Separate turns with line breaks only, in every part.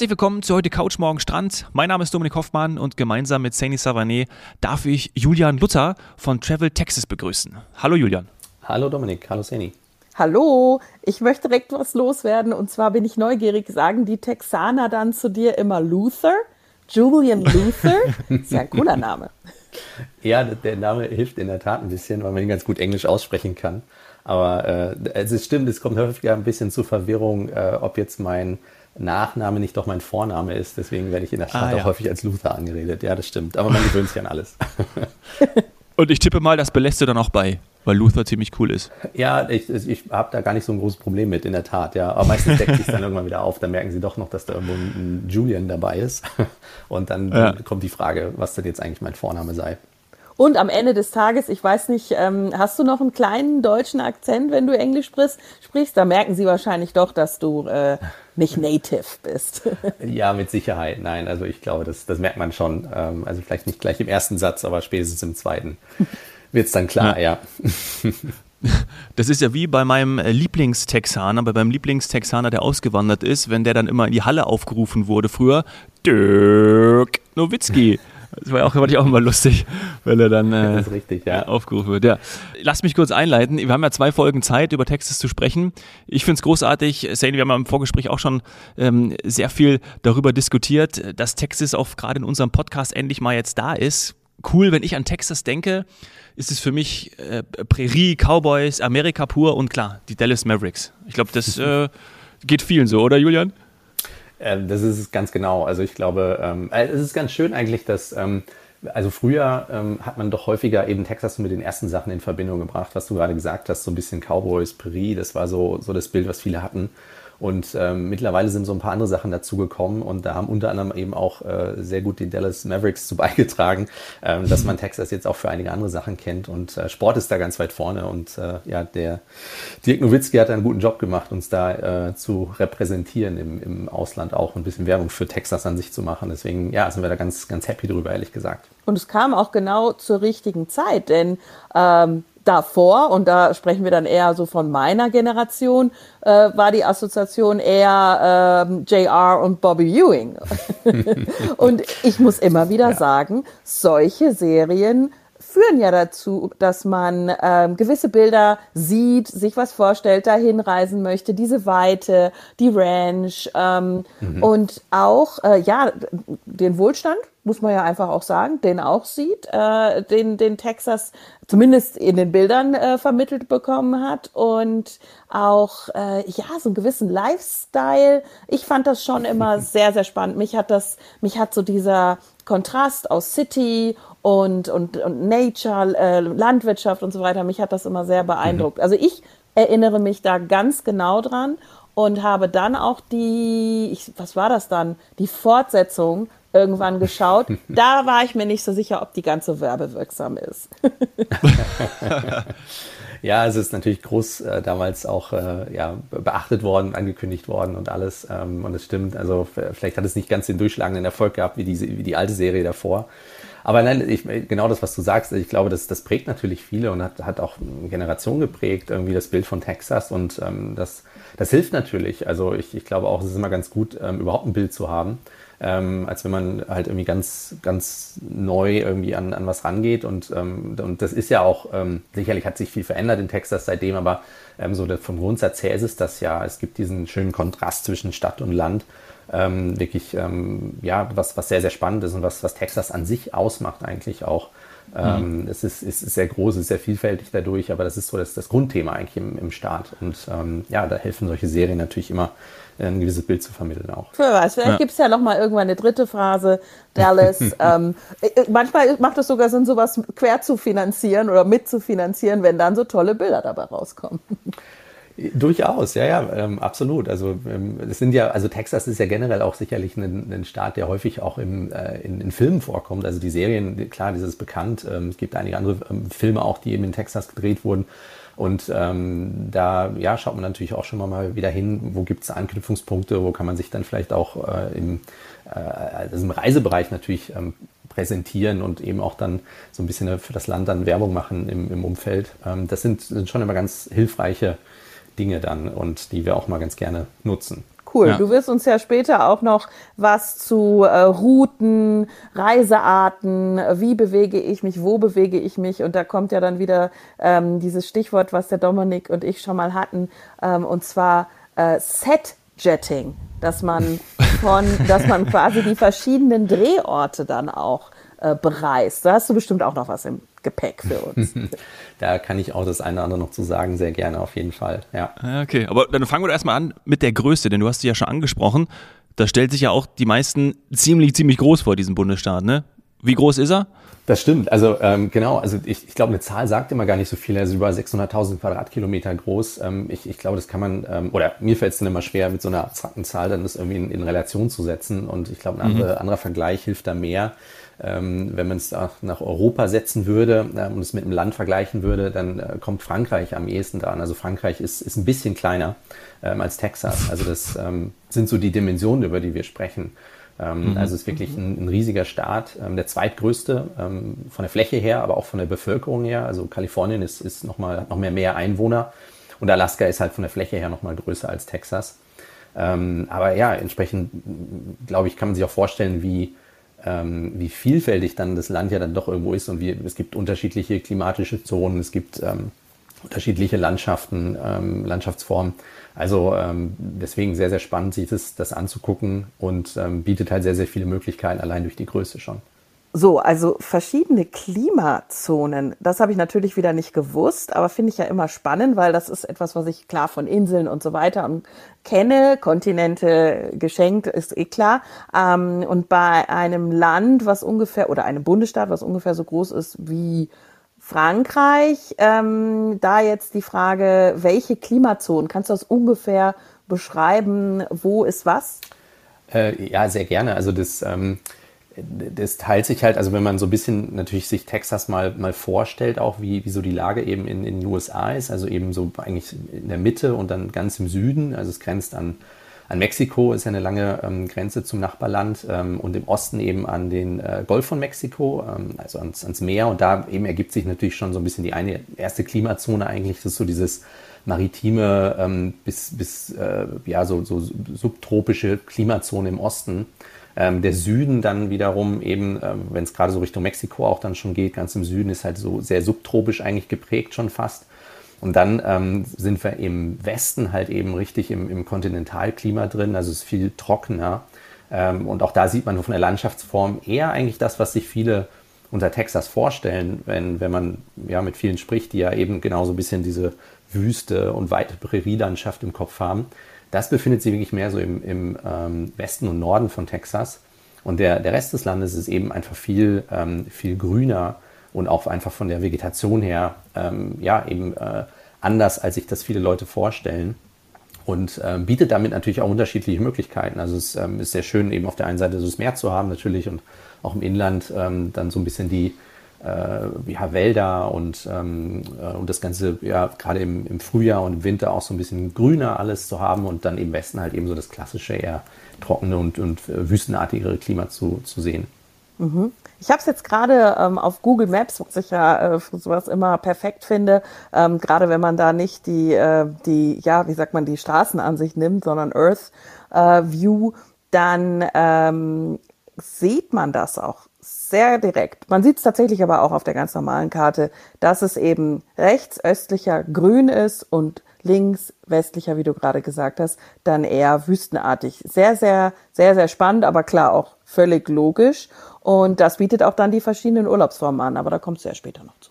Herzlich willkommen zu heute Couch Morgen Strand. Mein Name ist Dominik Hoffmann und gemeinsam mit Saini Savané darf ich Julian Luther von Travel Texas begrüßen. Hallo Julian.
Hallo Dominik, hallo Saini.
Hallo, ich möchte direkt was loswerden und zwar bin ich neugierig, sagen die Texaner dann zu dir immer Luther? Julian Luther? Ist ja ein cooler Name.
Ja, der Name hilft in der Tat ein bisschen, weil man ihn ganz gut Englisch aussprechen kann. Aber äh, es stimmt, es kommt häufig ein bisschen zur Verwirrung, äh, ob jetzt mein Nachname nicht doch mein Vorname ist. Deswegen werde ich in der Stadt ah, ja. auch häufig als Luther angeredet. Ja, das stimmt. Aber man gewöhnt sich an alles.
Und ich tippe mal, das belässt du dann auch bei, weil Luther ziemlich cool ist.
Ja, ich, ich habe da gar nicht so ein großes Problem mit, in der Tat. Ja, aber meistens deckt sich dann irgendwann wieder auf. Dann merken sie doch noch, dass da irgendwo ein Julian dabei ist. Und dann ja. kommt die Frage, was denn jetzt eigentlich mein Vorname sei.
Und am Ende des Tages, ich weiß nicht, ähm, hast du noch einen kleinen deutschen Akzent, wenn du Englisch sprichst? sprichst? Da merken sie wahrscheinlich doch, dass du äh, nicht native bist.
ja, mit Sicherheit. Nein, also ich glaube, das, das merkt man schon. Ähm, also vielleicht nicht gleich im ersten Satz, aber spätestens im zweiten wird es dann klar, ja. ja.
Das ist ja wie bei meinem äh, Lieblingstexaner, bei meinem Lieblingstexaner, der ausgewandert ist, wenn der dann immer in die Halle aufgerufen wurde früher. Dirk Nowitzki. Das war auch, fand ich auch immer lustig, weil er dann äh, richtig, ja. aufgerufen wird. Ja. Lass mich kurz einleiten. Wir haben ja zwei Folgen Zeit, über Texas zu sprechen. Ich finde es großartig. Sane, wir haben ja im Vorgespräch auch schon ähm, sehr viel darüber diskutiert, dass Texas auch gerade in unserem Podcast endlich mal jetzt da ist. Cool, wenn ich an Texas denke, ist es für mich äh, Prärie, Cowboys, Amerika pur und klar, die Dallas Mavericks. Ich glaube, das äh, geht vielen so, oder Julian?
Ähm, das ist es ganz genau. Also ich glaube, ähm, äh, es ist ganz schön eigentlich, dass ähm, also früher ähm, hat man doch häufiger eben Texas mit den ersten Sachen in Verbindung gebracht, was du gerade gesagt hast, so ein bisschen Cowboys, Peri, das war so, so das Bild, was viele hatten. Und ähm, mittlerweile sind so ein paar andere Sachen dazugekommen und da haben unter anderem eben auch äh, sehr gut die Dallas Mavericks zu beigetragen, ähm, dass man Texas jetzt auch für einige andere Sachen kennt. Und äh, Sport ist da ganz weit vorne und äh, ja, der Dirk Nowitzki hat einen guten Job gemacht, uns da äh, zu repräsentieren im, im Ausland auch ein bisschen Werbung für Texas an sich zu machen. Deswegen ja, sind wir da ganz, ganz happy drüber, ehrlich gesagt.
Und es kam auch genau zur richtigen Zeit, denn ähm, davor, und da sprechen wir dann eher so von meiner Generation, äh, war die Assoziation eher ähm, JR und Bobby Ewing. und ich muss immer wieder ja. sagen, solche Serien führen ja dazu, dass man ähm, gewisse Bilder sieht, sich was vorstellt, dahin reisen möchte, diese Weite, die Ranch ähm, mhm. und auch äh, ja den Wohlstand muss man ja einfach auch sagen, den auch sieht, äh, den, den Texas zumindest in den Bildern äh, vermittelt bekommen hat und auch äh, ja so einen gewissen Lifestyle. Ich fand das schon immer sehr sehr spannend. Mich hat das, mich hat so dieser Kontrast aus City und und, und Nature, äh, Landwirtschaft und so weiter. Mich hat das immer sehr beeindruckt. Mhm. Also ich erinnere mich da ganz genau dran und habe dann auch die, ich, was war das dann, die Fortsetzung irgendwann geschaut. Da war ich mir nicht so sicher, ob die ganze werbewirksam ist.
ja, es ist natürlich groß äh, damals auch äh, ja, beachtet worden, angekündigt worden und alles. Ähm, und es stimmt, also vielleicht hat es nicht ganz den durchschlagenden Erfolg gehabt wie, diese, wie die alte Serie davor. Aber nein, ich, genau das, was du sagst, ich glaube, das, das prägt natürlich viele und hat, hat auch eine Generation geprägt, irgendwie das Bild von Texas und ähm, das, das hilft natürlich. Also ich, ich glaube auch, es ist immer ganz gut, ähm, überhaupt ein Bild zu haben ähm, als wenn man halt irgendwie ganz, ganz neu irgendwie an, an was rangeht. Und, ähm, und das ist ja auch, ähm, sicherlich hat sich viel verändert in Texas seitdem, aber ähm, so vom Grundsatz her ist es das ja. Es gibt diesen schönen Kontrast zwischen Stadt und Land. Ähm, wirklich, ähm, ja, was, was sehr, sehr spannend ist und was, was Texas an sich ausmacht eigentlich auch. Mhm. Es ist, ist, sehr groß, ist sehr vielfältig dadurch, aber das ist so das, das Grundthema eigentlich im, im Staat. Und ja, da helfen solche Serien natürlich immer, ein gewisses Bild zu vermitteln auch.
Wer weiß, vielleicht ja. gibt es ja noch mal irgendwann eine dritte Phase, Dallas. ähm, äh, manchmal macht es sogar Sinn, sowas quer zu finanzieren oder mitzufinanzieren, wenn dann so tolle Bilder dabei rauskommen.
Durchaus, ja, ja, ähm, absolut. Also ähm, es sind ja, also Texas ist ja generell auch sicherlich ein, ein Staat, der häufig auch im, äh, in, in, Filmen vorkommt. Also die Serien, klar, das ist bekannt. Ähm, es gibt einige andere ähm, Filme auch, die eben in Texas gedreht wurden. Und ähm, da ja, schaut man natürlich auch schon mal wieder hin, wo gibt es Anknüpfungspunkte, wo kann man sich dann vielleicht auch äh, im, äh, also im Reisebereich natürlich ähm, präsentieren und eben auch dann so ein bisschen für das Land dann Werbung machen im, im Umfeld. Ähm, das sind, sind schon immer ganz hilfreiche Dinge dann und die wir auch mal ganz gerne nutzen.
Cool. Ja. Du wirst uns ja später auch noch was zu äh, Routen, Reisearten, wie bewege ich mich, wo bewege ich mich. Und da kommt ja dann wieder ähm, dieses Stichwort, was der Dominik und ich schon mal hatten, ähm, und zwar äh, Set-Jetting, dass man von, dass man quasi die verschiedenen Drehorte dann auch äh, bereist. Da hast du bestimmt auch noch was im Gepäck für uns.
da kann ich auch das eine oder andere noch zu sagen, sehr gerne auf jeden Fall. Ja.
Okay, aber dann fangen wir erstmal an mit der Größe, denn du hast sie ja schon angesprochen. Da stellt sich ja auch die meisten ziemlich, ziemlich groß vor, diesem Bundesstaat, ne? Wie groß ist er?
Das stimmt. Also ähm, genau, also ich, ich glaube, eine Zahl sagt immer gar nicht so viel. Also über 600.000 Quadratkilometer groß. Ähm, ich, ich glaube, das kann man, ähm, oder mir fällt es dann immer schwer, mit so einer abstrakten Zahl dann das irgendwie in, in Relation zu setzen. Und ich glaube, ein mhm. anderer, anderer Vergleich hilft da mehr. Ähm, wenn man es nach Europa setzen würde äh, und es mit einem Land vergleichen würde, dann äh, kommt Frankreich am ehesten dran. Also Frankreich ist, ist ein bisschen kleiner ähm, als Texas. Also das ähm, sind so die Dimensionen, über die wir sprechen. Ähm, mhm. Also es ist wirklich ein, ein riesiger Staat, ähm, der zweitgrößte ähm, von der Fläche her, aber auch von der Bevölkerung her. Also Kalifornien ist, ist noch, mal, noch mehr, mehr Einwohner und Alaska ist halt von der Fläche her noch mal größer als Texas. aber ja, entsprechend, glaube ich, kann man sich auch vorstellen, wie ähm, wie vielfältig dann das Land ja dann doch irgendwo ist und wie, es gibt unterschiedliche klimatische Zonen, es gibt ähm, unterschiedliche Landschaften, ähm, Landschaftsformen. Also ähm, deswegen sehr, sehr spannend, sich das, das anzugucken und ähm, bietet halt sehr, sehr viele Möglichkeiten allein durch die Größe schon.
So, also verschiedene Klimazonen. Das habe ich natürlich wieder nicht gewusst, aber finde ich ja immer spannend, weil das ist etwas, was ich klar von Inseln und so weiter und kenne. Kontinente geschenkt ist eh klar. Ähm, und bei einem Land, was ungefähr, oder einem Bundesstaat, was ungefähr so groß ist wie Frankreich, ähm, da jetzt die Frage, welche Klimazonen? Kannst du das ungefähr beschreiben? Wo ist was?
Äh, ja, sehr gerne. Also das ähm das teilt sich halt, also wenn man so ein bisschen natürlich sich Texas mal, mal vorstellt, auch wie, wie so die Lage eben in, in den USA ist, also eben so eigentlich in der Mitte und dann ganz im Süden, also es grenzt an, an Mexiko, ist ja eine lange ähm, Grenze zum Nachbarland ähm, und im Osten eben an den äh, Golf von Mexiko, ähm, also ans, ans Meer und da eben ergibt sich natürlich schon so ein bisschen die eine erste Klimazone eigentlich, das ist so dieses maritime ähm, bis, bis äh, ja, so, so subtropische Klimazone im Osten. Ähm, der Süden dann wiederum eben, ähm, wenn es gerade so Richtung Mexiko auch dann schon geht, ganz im Süden ist halt so sehr subtropisch eigentlich geprägt schon fast. Und dann ähm, sind wir im Westen halt eben richtig im, im Kontinentalklima drin, also es ist viel trockener. Ähm, und auch da sieht man von der Landschaftsform eher eigentlich das, was sich viele unter Texas vorstellen, wenn, wenn man ja mit vielen spricht, die ja eben genau so ein bisschen diese Wüste und weite Prärielandschaft im Kopf haben. Das befindet sich wirklich mehr so im, im ähm, Westen und Norden von Texas. Und der, der Rest des Landes ist eben einfach viel, ähm, viel grüner und auch einfach von der Vegetation her, ähm, ja, eben äh, anders, als sich das viele Leute vorstellen. Und ähm, bietet damit natürlich auch unterschiedliche Möglichkeiten. Also es ähm, ist sehr schön, eben auf der einen Seite so das Meer zu haben natürlich und auch im Inland ähm, dann so ein bisschen die, ja, Wälder und, ähm, äh, und das Ganze ja gerade im, im Frühjahr und im Winter auch so ein bisschen grüner alles zu haben und dann im Westen halt eben so das klassische, eher trockene und, und äh, wüstenartigere Klima zu, zu sehen.
Mhm. Ich habe es jetzt gerade ähm, auf Google Maps, was ich ja äh, für sowas immer perfekt finde, ähm, gerade wenn man da nicht die, äh, die, ja, wie sagt man, die Straßenansicht nimmt, sondern Earth äh, View, dann ähm, sieht man das auch sehr direkt. Man sieht es tatsächlich aber auch auf der ganz normalen Karte, dass es eben rechts östlicher grün ist und links westlicher, wie du gerade gesagt hast, dann eher wüstenartig. Sehr, sehr, sehr, sehr spannend, aber klar auch völlig logisch. Und das bietet auch dann die verschiedenen Urlaubsformen an, aber da kommst du ja später noch zu.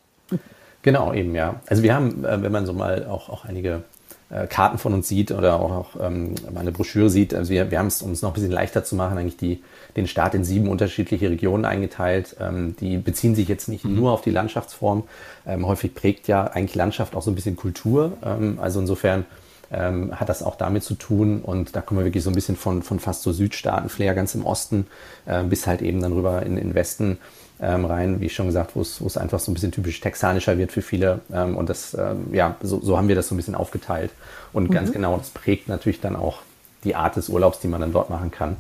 Genau, eben, ja. Also wir haben, äh, wenn man so mal auch, auch einige äh, Karten von uns sieht oder auch ähm, eine Broschüre sieht. Also wir, wir haben es, um es noch ein bisschen leichter zu machen, eigentlich die, den Staat in sieben unterschiedliche Regionen eingeteilt. Ähm, die beziehen sich jetzt nicht mhm. nur auf die Landschaftsform. Ähm, häufig prägt ja eigentlich Landschaft auch so ein bisschen Kultur. Ähm, also insofern ähm, hat das auch damit zu tun. Und da kommen wir wirklich so ein bisschen von, von fast so Südstaaten-Flair ganz im Osten äh, bis halt eben dann rüber in den Westen ähm, rein, wie schon gesagt, wo es, wo es einfach so ein bisschen typisch texanischer wird für viele. Ähm, und das, ähm, ja, so, so haben wir das so ein bisschen aufgeteilt. Und mhm. ganz genau, das prägt natürlich dann auch die Art des Urlaubs, die man dann dort machen kann.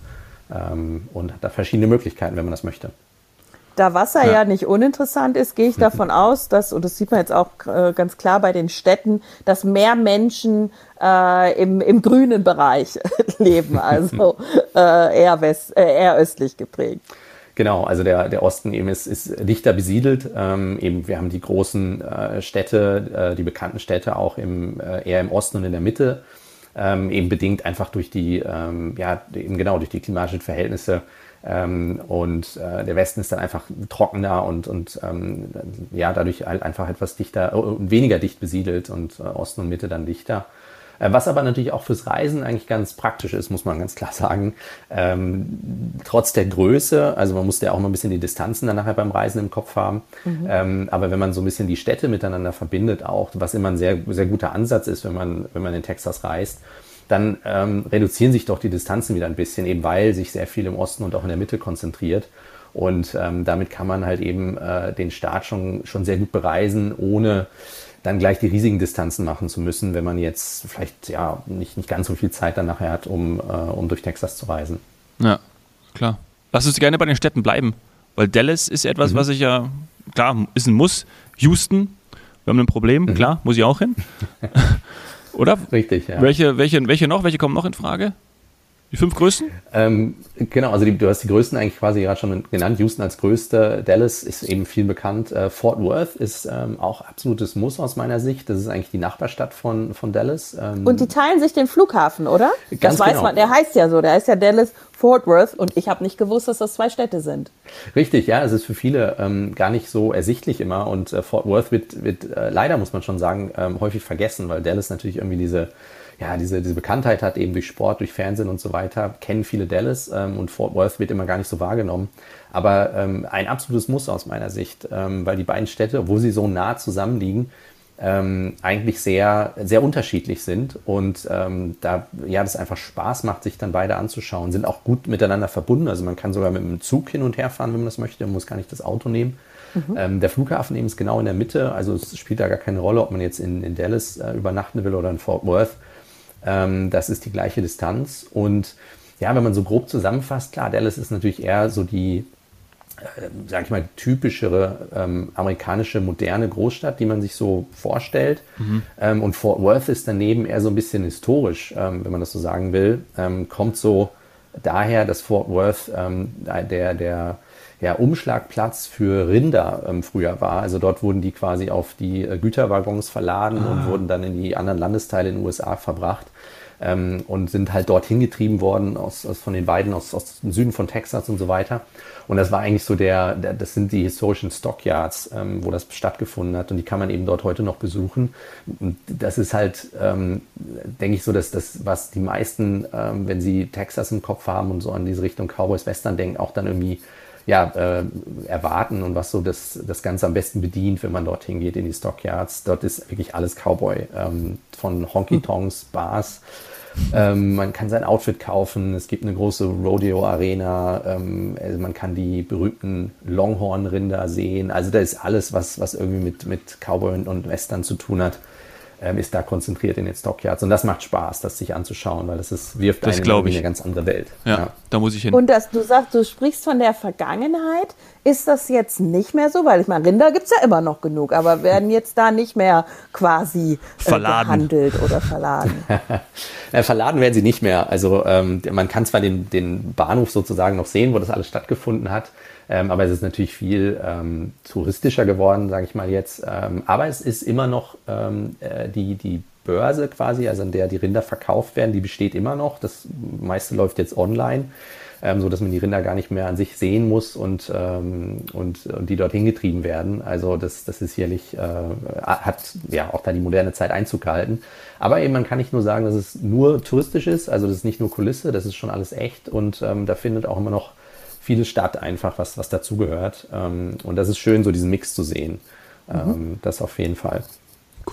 Ähm, und hat da verschiedene Möglichkeiten, wenn man das möchte.
Da Wasser ja. ja nicht uninteressant ist, gehe ich davon aus, dass, und das sieht man jetzt auch äh, ganz klar bei den Städten, dass mehr Menschen äh, im, im grünen Bereich leben, also äh, eher, west, äh, eher östlich geprägt.
Genau, also der, der Osten eben ist, ist dichter besiedelt. Ähm, eben wir haben die großen äh, Städte, äh, die bekannten Städte auch im, äh, eher im Osten und in der Mitte. Ähm, eben bedingt einfach durch die, ähm, ja, eben genau durch die klimatischen Verhältnisse ähm, und äh, der Westen ist dann einfach trockener und, und ähm, ja, dadurch halt einfach etwas dichter, äh, weniger dicht besiedelt und äh, Osten und Mitte dann dichter. Äh, was aber natürlich auch fürs Reisen eigentlich ganz praktisch ist, muss man ganz klar sagen. Ähm, trotz der Größe, also man muss ja auch mal ein bisschen die Distanzen dann nachher beim Reisen im Kopf haben. Mhm. Ähm, aber wenn man so ein bisschen die Städte miteinander verbindet, auch, was immer ein sehr, sehr guter Ansatz ist, wenn man, wenn man in Texas reist, dann ähm, reduzieren sich doch die Distanzen wieder ein bisschen, eben weil sich sehr viel im Osten und auch in der Mitte konzentriert. Und ähm, damit kann man halt eben äh, den Staat schon, schon sehr gut bereisen, ohne dann gleich die riesigen Distanzen machen zu müssen, wenn man jetzt vielleicht ja nicht, nicht ganz so viel Zeit dann nachher hat, um, äh, um durch Texas zu reisen.
Ja, klar. Lass uns gerne bei den Städten bleiben, weil Dallas ist etwas, mhm. was ich ja, klar, ist ein Muss. Houston, wir haben ein Problem, mhm. klar, muss ich auch hin. Oder?
Richtig, ja.
Welche, welche, welche noch? Welche kommen noch in Frage? Die fünf größten?
Ähm, genau, also die, du hast die größten eigentlich quasi gerade schon genannt. Houston als größte, Dallas ist eben viel bekannt. Äh, Fort Worth ist ähm, auch absolutes Muss aus meiner Sicht. Das ist eigentlich die Nachbarstadt von, von Dallas.
Ähm, Und die teilen sich den Flughafen, oder? Ganz das weiß genau. man. Der heißt ja so. Der heißt ja Dallas Fort Worth. Und ich habe nicht gewusst, dass das zwei Städte sind.
Richtig, ja. Es ist für viele ähm, gar nicht so ersichtlich immer. Und äh, Fort Worth wird, wird äh, leider, muss man schon sagen, ähm, häufig vergessen, weil Dallas natürlich irgendwie diese ja, diese, diese Bekanntheit hat eben durch Sport, durch Fernsehen und so weiter, kennen viele Dallas ähm, und Fort Worth wird immer gar nicht so wahrgenommen. Aber ähm, ein absolutes Muss aus meiner Sicht, ähm, weil die beiden Städte, wo sie so nah zusammenliegen, ähm, eigentlich sehr, sehr unterschiedlich sind und ähm, da ja das einfach Spaß macht, sich dann beide anzuschauen, sind auch gut miteinander verbunden. Also man kann sogar mit dem Zug hin und her fahren, wenn man das möchte, man muss gar nicht das Auto nehmen. Mhm. Ähm, der Flughafen eben ist genau in der Mitte, also es spielt da gar keine Rolle, ob man jetzt in, in Dallas äh, übernachten will oder in Fort Worth. Ähm, das ist die gleiche Distanz. Und ja, wenn man so grob zusammenfasst, klar, Dallas ist natürlich eher so die, äh, sag ich mal, typischere ähm, amerikanische moderne Großstadt, die man sich so vorstellt. Mhm. Ähm, und Fort Worth ist daneben eher so ein bisschen historisch, ähm, wenn man das so sagen will. Ähm, kommt so daher, dass Fort Worth ähm, der, der ja, Umschlagplatz für Rinder ähm, früher war. Also dort wurden die quasi auf die äh, Güterwaggons verladen ah. und wurden dann in die anderen Landesteile in den USA verbracht. Ähm, und sind halt dorthin getrieben worden aus, aus von den beiden aus, aus dem Süden von Texas und so weiter. Und das war eigentlich so der, der das sind die historischen Stockyards, ähm, wo das stattgefunden hat und die kann man eben dort heute noch besuchen. Und das ist halt, ähm, denke ich so, dass das, was die meisten, ähm, wenn sie Texas im Kopf haben und so an diese Richtung Cowboys Western denken, auch dann irgendwie ja, äh, erwarten und was so das, das Ganze am besten bedient, wenn man dorthin geht in die Stockyards. Dort ist wirklich alles Cowboy. Ähm, von Honky-Tonks, Bars. Ähm, man kann sein Outfit kaufen. Es gibt eine große Rodeo-Arena. Ähm, also man kann die berühmten Longhorn-Rinder sehen. Also da ist alles, was, was irgendwie mit, mit Cowboy und Western zu tun hat ähm, ist da konzentriert in den Stockyards. Und das macht Spaß, das sich anzuschauen, weil das ist, wirft
das einen in
eine ganz andere Welt.
Ja, ja, da muss ich hin.
Und dass du sagst, du sprichst von der Vergangenheit. Ist das jetzt nicht mehr so? Weil ich meine, Rinder gibt es ja immer noch genug, aber werden jetzt da nicht mehr quasi äh, gehandelt oder verladen?
verladen werden sie nicht mehr. Also ähm, man kann zwar den, den Bahnhof sozusagen noch sehen, wo das alles stattgefunden hat. Ähm, aber es ist natürlich viel ähm, touristischer geworden, sage ich mal jetzt. Ähm, aber es ist immer noch ähm, äh, die, die Börse quasi, also an der die Rinder verkauft werden, die besteht immer noch. Das meiste läuft jetzt online, ähm, so dass man die Rinder gar nicht mehr an sich sehen muss und, ähm, und, und die dorthin getrieben werden. Also das, das ist sicherlich, äh, hat ja auch da die moderne Zeit Einzug gehalten. Aber eben, man kann nicht nur sagen, dass es nur touristisch ist, also das ist nicht nur Kulisse, das ist schon alles echt und ähm, da findet auch immer noch viele Stadt einfach, was, was dazugehört. Ähm, und das ist schön, so diesen Mix zu sehen. Ähm, mhm. Das auf jeden Fall.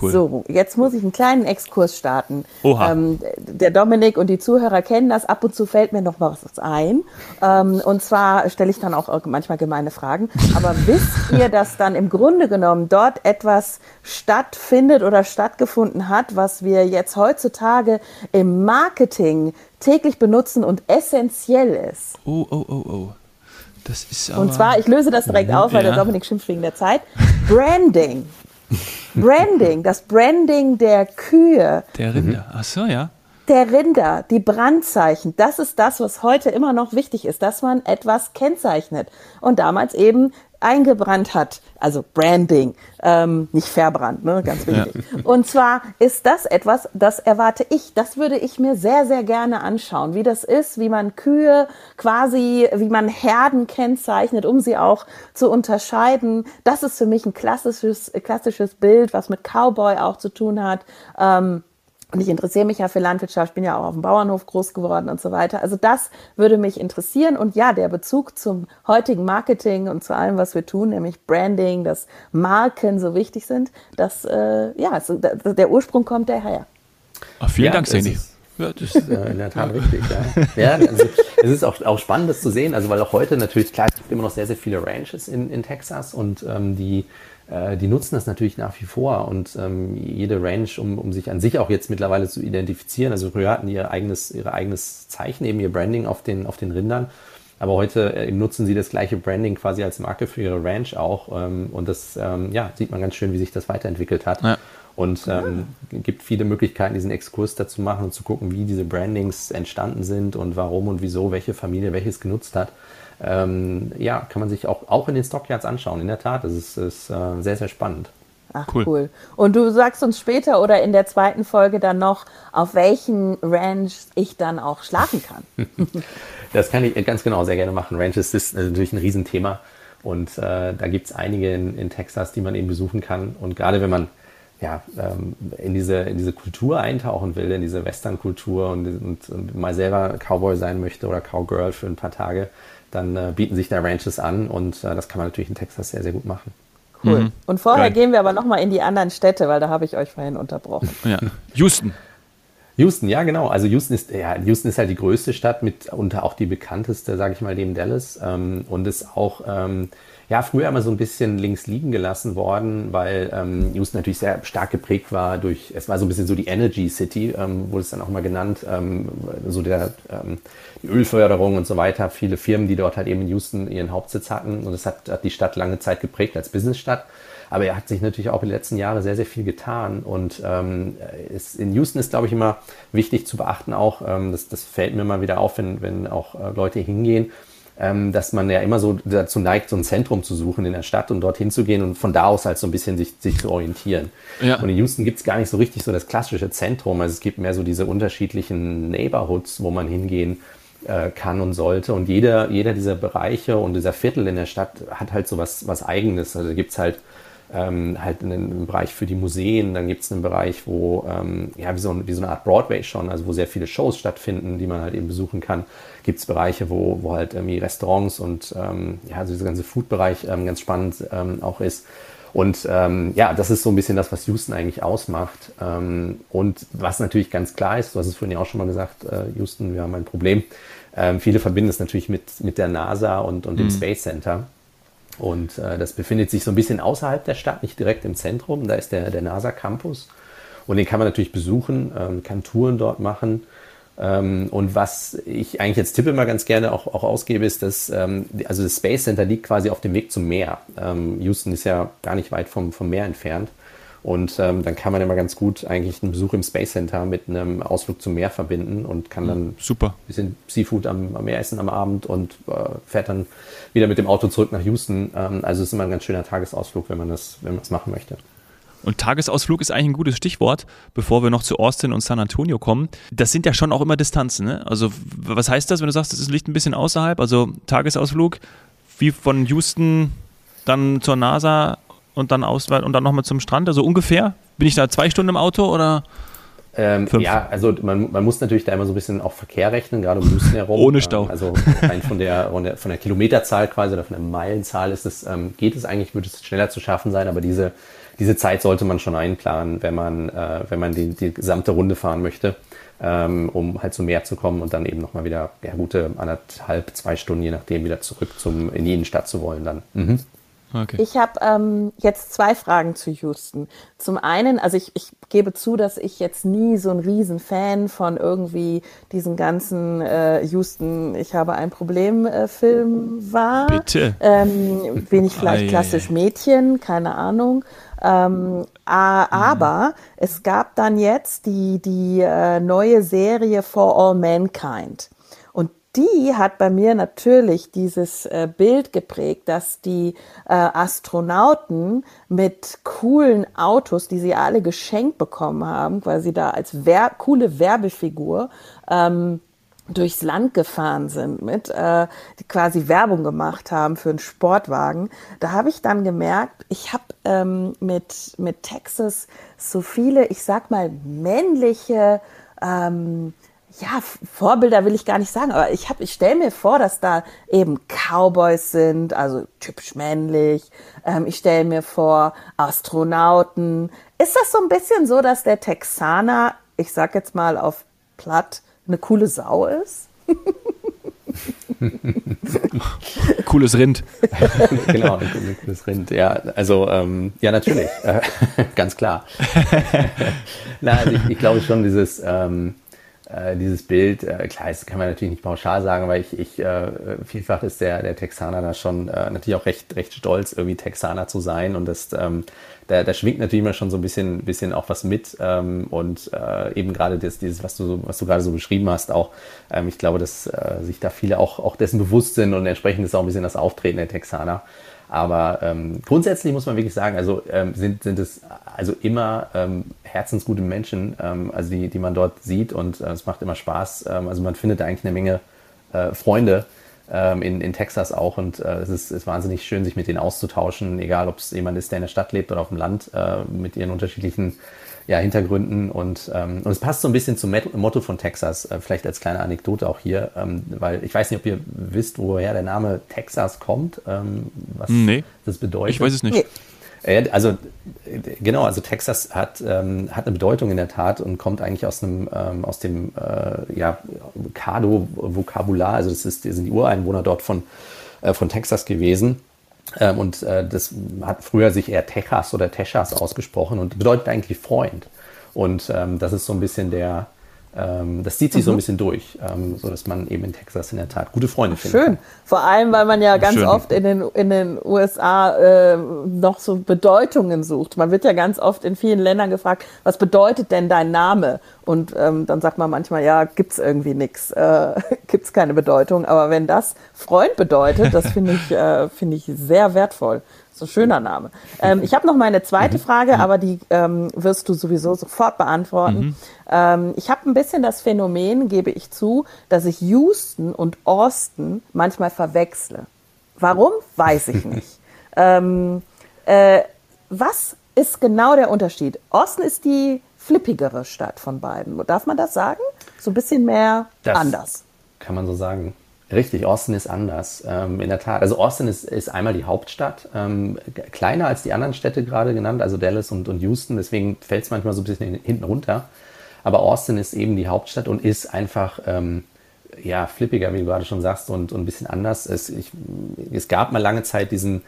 Cool. So, jetzt muss ich einen kleinen Exkurs starten. Oha. Ähm, der Dominik und die Zuhörer kennen das. Ab und zu fällt mir noch was ein. Ähm, und zwar stelle ich dann auch manchmal gemeine Fragen. Aber wisst ihr, dass dann im Grunde genommen dort etwas stattfindet oder stattgefunden hat, was wir jetzt heutzutage im Marketing täglich benutzen und essentiell ist?
Oh, oh, oh, oh. Das ist
Und zwar, ich löse das direkt auf, weil
Ja.
der Dominik schimpft wegen der Zeit. Branding. Branding, das Branding der Kühe,
der Rinder. Ach so, ja.
der Rinder, die Brandzeichen, das ist das, was heute immer noch wichtig ist, dass man etwas kennzeichnet. Und damals eben eingebrannt hat, also Branding, ähm, nicht verbrannt, ne, ganz wichtig. Und zwar ist das etwas, das erwarte ich, das würde ich mir sehr, sehr gerne anschauen, wie das ist, wie man Kühe quasi, wie man Herden kennzeichnet, um sie auch zu unterscheiden. Das ist für mich ein klassisches, klassisches Bild, was mit Cowboy auch zu tun hat. Ähm, und ich interessiere mich ja für Landwirtschaft, bin ja auch auf dem Bauernhof groß geworden und so weiter. Also das würde mich interessieren. Und ja, der Bezug zum heutigen Marketing und zu allem, was wir tun, nämlich Branding, dass Marken so wichtig sind, das, äh, ja, so, der Ursprung kommt daher.
Ach, vielen
Ja,
Dank, Seni. Ja, das
ist äh, in der Tat richtig, ja. ja also, es ist auch, auch spannend, das zu sehen, also weil auch heute natürlich, klar, es gibt immer noch sehr, sehr viele Ranches in, in Texas und ähm, die, äh, die nutzen das natürlich nach wie vor und ähm, jede Ranch, um, um sich an sich auch jetzt mittlerweile zu identifizieren, also früher hatten die ihr eigenes, ihr eigenes Zeichen, eben ihr Branding auf den, auf den Rindern, aber heute äh, nutzen sie das gleiche Branding quasi als Marke für ihre Ranch auch ähm, und das, ähm, ja, sieht man ganz schön, wie sich das weiterentwickelt hat.
Ja.
Und ähm, gibt viele Möglichkeiten, diesen Exkurs dazu machen und zu gucken, wie diese Brandings entstanden sind und warum und wieso welche Familie welches genutzt hat. Ähm, ja, kann man sich auch, auch in den Stockyards anschauen. In der Tat, das ist, ist äh, sehr, sehr spannend.
Ach,
Cool.
cool. Und du sagst uns später oder in der zweiten Folge dann noch, auf welchen Ranch ich dann auch schlafen kann.
Das kann ich ganz genau sehr gerne machen. Ranches ist natürlich ein Riesenthema und äh, da gibt es einige in, in Texas, die man eben besuchen kann. Und gerade wenn man ja, ähm, in, diese, in diese Kultur eintauchen will, in diese Western-Kultur und, und, und mal selber Cowboy sein möchte oder Cowgirl für ein paar Tage, dann äh, bieten sich da Ranches an und äh, das kann man natürlich in Texas sehr, sehr gut machen.
Cool. Und vorher
Geil.
gehen wir aber nochmal in die anderen Städte, weil da habe ich euch vorhin unterbrochen.
ja. Houston.
Houston, ja genau. Also Houston ist, ja, Houston ist halt die größte Stadt mit und auch die bekannteste, sage ich mal, neben Dallas ähm, und ist auch ähm, ja früher immer so ein bisschen links liegen gelassen worden, weil ähm, Houston natürlich sehr stark geprägt war durch, es war so ein bisschen so die Energy City, ähm, wurde es dann auch mal genannt, ähm, so der ähm, die Ölförderung und so weiter. Viele Firmen, die dort halt eben in Houston ihren Hauptsitz hatten und das hat, hat die Stadt lange Zeit geprägt als Businessstadt. Aber er hat sich natürlich auch in den letzten Jahren sehr, sehr viel getan. Und ähm, ist, in Houston ist, glaube ich, immer wichtig zu beachten, auch, ähm, das, das fällt mir immer wieder auf, wenn, wenn auch äh, Leute hingehen, ähm, dass man ja immer so dazu neigt, so ein Zentrum zu suchen in der Stadt und dorthin zu gehen und von da aus halt so ein bisschen sich, sich zu orientieren.
Ja.
Und in Houston gibt es gar nicht so richtig so das klassische Zentrum. Also es gibt mehr so diese unterschiedlichen Neighborhoods, wo man hingehen äh, kann und sollte. Und jeder, jeder dieser Bereiche und dieser Viertel in der Stadt hat halt so was, was Eigenes. Also gibt es halt ähm, halt einen, Bereich für die Museen, dann gibt es einen Bereich, wo, ähm, ja, wie so, wie so eine Art Broadway schon, also wo sehr viele Shows stattfinden, die man halt eben besuchen kann. Gibt es Bereiche, wo, wo halt irgendwie Restaurants und ähm, ja, also dieser ganze Food-Bereich ähm, ganz spannend ähm, auch ist. Und ähm, ja, das ist so ein bisschen das, was Houston eigentlich ausmacht. Und was natürlich ganz klar ist, du hast es vorhin ja auch schon mal gesagt, äh, Houston, wir haben ein Problem. Viele verbinden es natürlich mit, mit der NASA und, und dem Space Center. Und äh, das befindet sich so ein bisschen außerhalb der Stadt, nicht direkt im Zentrum. Da ist der, der NASA Campus. Und den kann man natürlich besuchen, ähm, kann Touren dort machen. Ähm, und was ich eigentlich jetzt Tipp immer ganz gerne auch, auch ausgebe, ist, dass ähm, also das Space Center liegt quasi auf dem Weg zum Meer. Ähm, Houston ist ja gar nicht weit vom, vom Meer entfernt. Und ähm, dann kann man immer ganz gut eigentlich einen Besuch im Space Center mit einem Ausflug zum Meer verbinden und kann dann
Super.
bisschen Seafood am, am Meer essen am Abend und äh, fährt dann wieder mit dem Auto zurück nach Houston. Ähm, also es ist immer ein ganz schöner Tagesausflug, wenn man das, wenn man das machen möchte.
Und Tagesausflug ist eigentlich ein gutes Stichwort, bevor wir noch zu Austin und San Antonio kommen. Das sind ja schon auch immer Distanzen. Ne? Also was heißt das, wenn du sagst, es liegt ein bisschen außerhalb? Also Tagesausflug wie von Houston dann zur NASA und dann aus und dann nochmal zum Strand. Also ungefähr. Bin ich da zwei Stunden im Auto oder?
Ähm, ja, also man, man muss natürlich da immer so ein bisschen auch Verkehr rechnen, gerade um Houston herum.
Ohne Stau.
Ähm, also rein von der, von der, von der Kilometerzahl quasi oder von der Meilenzahl ist es, ähm, geht es eigentlich, würde es schneller zu schaffen sein, aber diese, diese Zeit sollte man schon einplanen, wenn man, äh, wenn man die, die gesamte Runde fahren möchte, ähm, um halt zum Meer zu kommen und dann eben nochmal wieder ja, gute anderthalb, zwei Stunden, je nachdem, wieder zurück zum, in die Innenstadt zu wollen dann. Mhm.
Okay. Ich habe ähm, jetzt zwei Fragen zu Houston. Zum einen, also ich, ich gebe zu, dass ich jetzt nie so ein Riesenfan von irgendwie diesen ganzen äh, Houston, ich habe ein Problem-Film äh, war.
Bitte.
Ähm, bin ich vielleicht Ei. klassisch Mädchen, keine Ahnung. Ähm, aber mhm. es gab dann jetzt die, die äh, neue Serie For All Mankind die hat bei mir natürlich dieses äh, Bild geprägt, dass die äh, Astronauten mit coolen Autos, die sie alle geschenkt bekommen haben, quasi da als wer coole Werbefigur, ähm, durchs Land gefahren sind mit, äh, die quasi Werbung gemacht haben für einen Sportwagen. Da habe ich dann gemerkt, ich habe ähm, mit, mit Texas so viele, ich sag mal, männliche ähm, ja, Vorbilder will ich gar nicht sagen, aber ich, ich stelle mir vor, dass da eben Cowboys sind, also typisch männlich. Ähm, ich stelle mir vor Astronauten. Ist das so ein bisschen so, dass der Texaner, ich sag jetzt mal auf platt, eine coole Sau ist?
cooles Rind.
genau, ein cooles Rind. Ja, also ähm, ja, natürlich, äh, ganz klar. Na, also ich, ich, glaube schon, dieses ähm, äh, dieses Bild, äh, klar, das kann man natürlich nicht pauschal sagen, weil ich, ich äh, vielfach ist der, der Texaner da schon äh, natürlich auch recht, recht stolz, irgendwie Texaner zu sein und das, ähm, da, da schwingt natürlich immer schon so ein bisschen, bisschen auch was mit ähm, und äh, eben gerade das, dieses, was du, was du gerade so beschrieben hast, auch, ähm, ich glaube, dass äh, sich da viele auch, auch dessen bewusst sind und entsprechend ist auch ein bisschen das Auftreten der Texaner. Aber ähm, grundsätzlich muss man wirklich sagen, also ähm, sind, sind es also immer ähm, herzensgute Menschen, ähm, also die, die man dort sieht und äh, es macht immer Spaß. Ähm, also man findet da eigentlich eine Menge äh, Freunde ähm, in, in Texas auch und äh, es ist, ist wahnsinnig schön, sich mit denen auszutauschen, egal ob es jemand ist, der in der Stadt lebt oder auf dem Land, äh, mit ihren unterschiedlichen ja, Hintergründen und, ähm, und es passt so ein bisschen zum Motto von Texas, äh, vielleicht als kleine Anekdote auch hier, ähm, weil ich weiß nicht, ob ihr wisst, woher der Name Texas kommt, ähm, was nee, das bedeutet.
Ich weiß es nicht.
Äh, also genau, also Texas hat, ähm, hat eine Bedeutung in der Tat und kommt eigentlich aus einem ähm, aus dem äh, ja, Kado-Vokabular, also das ist, sind die Ureinwohner dort von, äh, von Texas gewesen. Ähm, und äh, das hat früher sich eher Texas oder Texas ausgesprochen und bedeutet eigentlich Freund. Und ähm, das ist so ein bisschen der, das zieht sich mhm. so ein mhm. bisschen durch, ähm, so dass man eben in Texas in der Tat gute Freunde findet.
Schön. Vor allem, weil man ja ganz Schön. oft in den, in den USA äh, noch so Bedeutungen sucht. Man wird ja ganz oft in vielen Ländern gefragt, was bedeutet denn dein Name? Und ähm, dann sagt man manchmal, ja, gibt's irgendwie nichts, äh, gibt's keine Bedeutung. Aber wenn das Freund bedeutet, das finde ich, äh, finde ich sehr wertvoll. So ein schöner Name. Ähm, ich habe noch meine zweite mhm. Frage, mhm. aber die ähm, wirst du sowieso sofort beantworten. Mhm. Ähm, ich habe ein bisschen das Phänomen, gebe ich zu, dass ich Houston und Austin manchmal verwechsle. Warum, weiß ich nicht. ähm, äh, was ist genau der Unterschied? Austin ist die flippigere Stadt von beiden. Darf man das sagen? So ein bisschen mehr das anders.
Kann man so sagen. Richtig, Austin ist anders, ähm, in der Tat. Also Austin ist, ist einmal die Hauptstadt, ähm, kleiner als die anderen Städte gerade genannt, also Dallas und, und Houston, deswegen fällt es manchmal so ein bisschen hinten runter. Aber Austin ist eben die Hauptstadt und ist einfach ähm, ja, flippiger, wie du gerade schon sagst, und, und ein bisschen anders. Es, ich, es gab mal lange Zeit diesen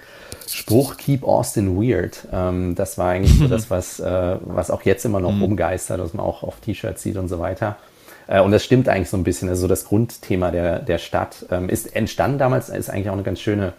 Spruch Keep Austin Weird. Ähm, das war eigentlich so das, was, äh, was auch jetzt immer noch mhm. umgeistert, was man auch auf T-Shirts sieht und so weiter. Äh, und das stimmt eigentlich so ein bisschen. Also das Grundthema der, der Stadt ähm, ist entstanden damals, ist eigentlich auch eine ganz schöne,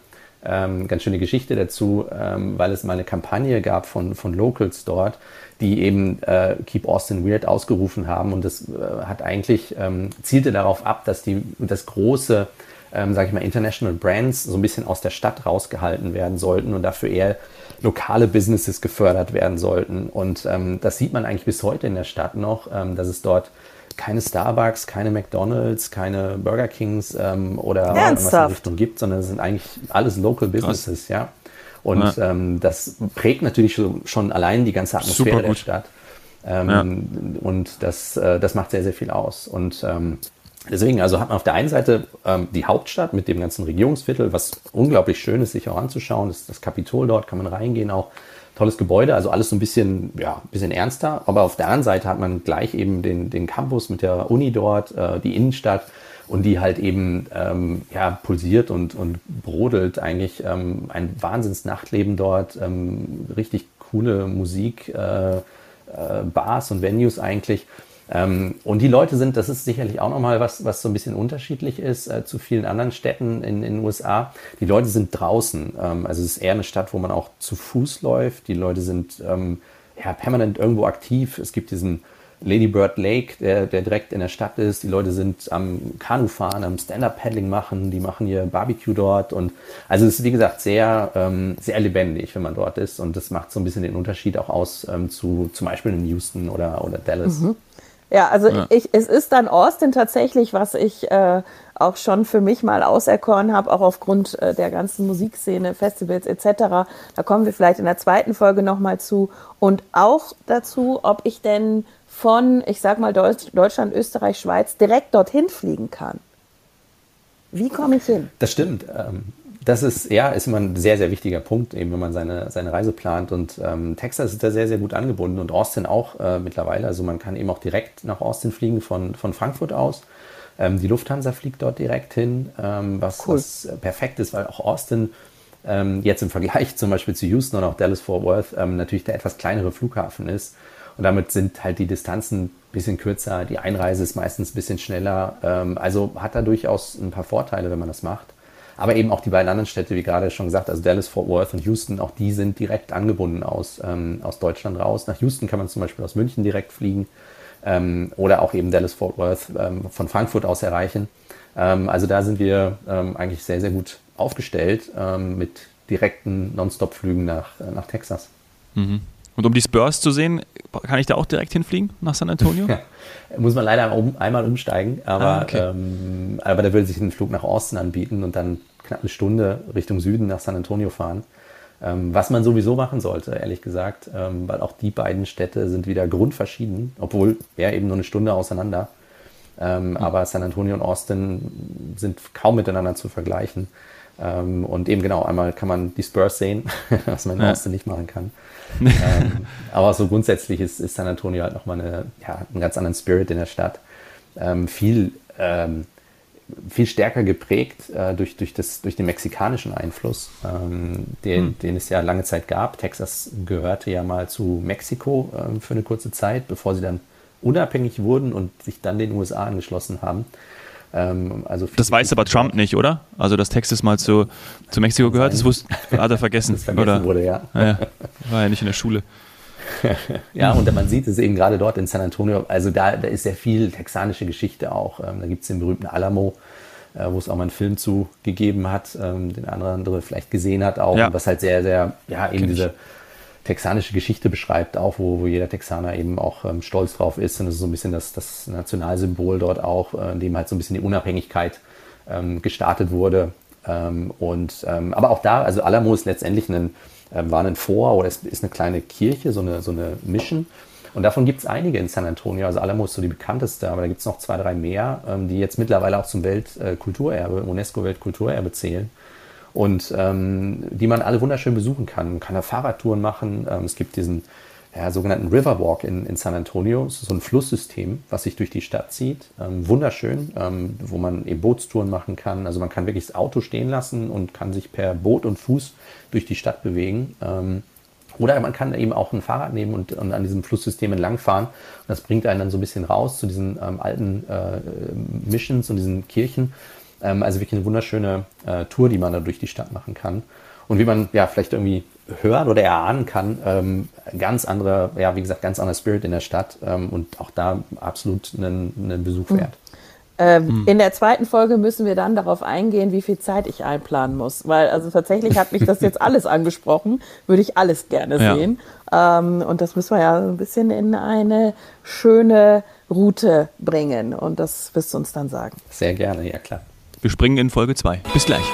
ähm, ganz schöne Geschichte dazu, ähm, weil es mal eine Kampagne gab von, von Locals dort, die eben äh, Keep Austin Weird ausgerufen haben. Und das äh, hat eigentlich, ähm, zielte darauf ab, dass die, das große, ähm, sage ich mal, International Brands so ein bisschen aus der Stadt rausgehalten werden sollten und dafür eher lokale Businesses gefördert werden sollten. Und ähm, das sieht man eigentlich bis heute in der Stadt noch, ähm, dass es dort keine Starbucks, keine McDonalds, keine Burger Kings ähm, oder
Ernsthaft?
was in Richtung gibt, sondern es sind eigentlich alles Local Businesses, Krass. ja. Und ja. Ähm, das prägt natürlich schon, schon, allein die ganze Atmosphäre der Stadt. Ähm, ja. Und das, äh, das macht sehr, sehr viel aus. Und ähm, deswegen, also hat man auf der einen Seite ähm, die Hauptstadt mit dem ganzen Regierungsviertel, was unglaublich schön ist, sich auch anzuschauen. Das, das Kapitol dort kann man reingehen auch. Tolles Gebäude, also alles so ein bisschen, ja, ein bisschen ernster. Aber auf der anderen Seite hat man gleich eben den, den Campus mit der Uni dort, äh, die Innenstadt und die halt eben ähm, ja, pulsiert und, und brodelt eigentlich ähm, ein Wahnsinns-Nachtleben dort, ähm, richtig coole Musik, äh, äh, Bars und Venues eigentlich. Ähm, und die Leute sind, das ist sicherlich auch nochmal was, was so ein bisschen unterschiedlich ist äh, zu vielen anderen Städten in, in den USA. Die Leute sind draußen. Ähm, also es ist eher eine Stadt, wo man auch zu Fuß läuft. Die Leute sind ähm, ja, permanent irgendwo aktiv. Es gibt diesen Lady Bird Lake, der, der direkt in der Stadt ist. Die Leute sind am Kanufahren, am Stand-Up-Paddling machen, die machen hier Barbecue dort. Und also es ist, wie gesagt, sehr, ähm, sehr lebendig, wenn man dort ist. Und das macht so ein bisschen den Unterschied auch aus ähm, zu zum Beispiel in Houston oder, oder Dallas. Mhm.
Ja, also ja. Ich, es ist dann Austin tatsächlich, was ich äh, auch schon für mich mal auserkoren habe, auch aufgrund äh, der ganzen Musikszene, Festivals etc. Da kommen wir vielleicht in der zweiten Folge nochmal zu. Und auch dazu, ob ich denn von, ich sag mal, Deutsch, Deutschland, Österreich, Schweiz direkt dorthin fliegen kann. Wie komme ich hin?
Das stimmt. Ähm, das ist, ja, ist immer ein sehr, sehr wichtiger Punkt, eben wenn man seine, seine Reise plant. Und ähm, Texas ist da sehr, sehr gut angebunden und Austin auch äh, mittlerweile. Also man kann eben auch direkt nach Austin fliegen von, von Frankfurt aus. Ähm, die Lufthansa fliegt dort direkt hin, ähm, was, cool. was perfekt ist, weil auch Austin ähm, jetzt im Vergleich zum Beispiel zu Houston und auch Dallas-Fort Worth ähm, natürlich der etwas kleinere Flughafen ist. Und damit sind halt die Distanzen ein bisschen kürzer, die Einreise ist meistens ein bisschen schneller. Ähm, also hat da durchaus ein paar Vorteile, wenn man das macht. Aber eben auch die beiden anderen Städte, wie gerade schon gesagt, also Dallas, Fort Worth und Houston, auch die sind direkt angebunden aus, ähm, aus Deutschland raus. Nach Houston kann man zum Beispiel aus München direkt fliegen ähm, oder auch eben Dallas, Fort Worth ähm, von Frankfurt aus erreichen. Ähm, also da sind wir ähm, eigentlich sehr, sehr gut aufgestellt ähm, mit direkten Non-Stop-Flügen nach, äh, nach Texas.
Mhm. Und um die Spurs zu sehen, kann ich da auch direkt hinfliegen nach San Antonio? Ja,
muss man leider um, einmal umsteigen, aber, ah, okay. ähm, aber da würde sich ein Flug nach Austin anbieten und dann knapp eine Stunde Richtung Süden nach San Antonio fahren. Ähm, was man sowieso machen sollte, ehrlich gesagt, ähm, weil auch die beiden Städte sind wieder grundverschieden, obwohl ja eben nur eine Stunde auseinander. Mhm. Aber San Antonio und Austin sind kaum miteinander zu vergleichen. Ähm, und eben genau, einmal kann man die Spurs sehen, was man in ja. Austin nicht machen kann. ähm, aber so grundsätzlich ist, ist San Antonio halt nochmal eine, ja, einen ganz anderen Spirit in der Stadt. Ähm, viel, ähm, viel stärker geprägt äh, durch, durch, das, durch den mexikanischen Einfluss, ähm, den, hm. den es ja lange Zeit gab. Texas gehörte ja mal zu Mexiko ähm, für eine kurze Zeit, bevor sie dann unabhängig wurden und sich dann den USA angeschlossen haben.
Ähm, also das weiß aber Trump nicht, oder? Also, dass Texas mal zu, zu Mexiko gehört, das wusste, hat er vergessen. Das vergessen oder? wurde, ja. ja. War ja nicht in der Schule.
ja, und man sieht es eben gerade dort in San Antonio, also da, da ist sehr viel texanische Geschichte auch. Ähm, da gibt es den berühmten Alamo, äh, wo es auch mal einen Film zu gegeben hat, ähm, den andere, andere vielleicht gesehen hat auch, ja. was halt sehr, sehr, ja, eben diese texanische Geschichte beschreibt, auch wo, wo jeder Texaner eben auch ähm, stolz drauf ist. Und das ist so ein bisschen das, das Nationalsymbol dort auch, äh, in dem halt so ein bisschen die Unabhängigkeit ähm, gestartet wurde. Ähm, und ähm, aber auch da, also Alamo ist letztendlich ein, äh, war ein Vor oder ist, ist eine kleine Kirche, so eine, so eine Mission. Und davon gibt es einige in San Antonio. Also Alamo ist so die bekannteste, aber da gibt es noch zwei, drei mehr, ähm, die jetzt mittlerweile auch zum Weltkulturerbe, UNESCO-Weltkulturerbe zählen und ähm, die man alle wunderschön besuchen kann. Man kann da Fahrradtouren machen. Ähm, es gibt diesen ja, sogenannten Riverwalk in, in San Antonio. So ein Flusssystem, was sich durch die Stadt zieht. Ähm, wunderschön, ähm, wo man eben Bootstouren machen kann. Also man kann wirklich das Auto stehen lassen und kann sich per Boot und Fuß durch die Stadt bewegen. Ähm, oder man kann eben auch ein Fahrrad nehmen und, und an diesem Flusssystem entlangfahren. Und das bringt einen dann so ein bisschen raus zu diesen ähm, alten äh, Missions und diesen Kirchen ähm, also wirklich eine wunderschöne äh, Tour, die man da durch die Stadt machen kann. Und wie man ja vielleicht irgendwie hört oder erahnen kann, ähm, ganz andere, ja, wie gesagt, ganz anderer Spirit in der Stadt ähm, und auch da absolut einen, einen Besuch wert.
Ähm, hm. In der zweiten Folge müssen wir dann darauf eingehen, wie viel Zeit ich einplanen muss. Weil also tatsächlich hat mich das jetzt alles angesprochen, würde ich alles gerne ja. sehen. Ähm, und das müssen wir ja ein bisschen in eine schöne Route bringen. Und das wirst du uns dann sagen.
Sehr gerne, ja klar.
Wir springen in Folge 2. Bis gleich.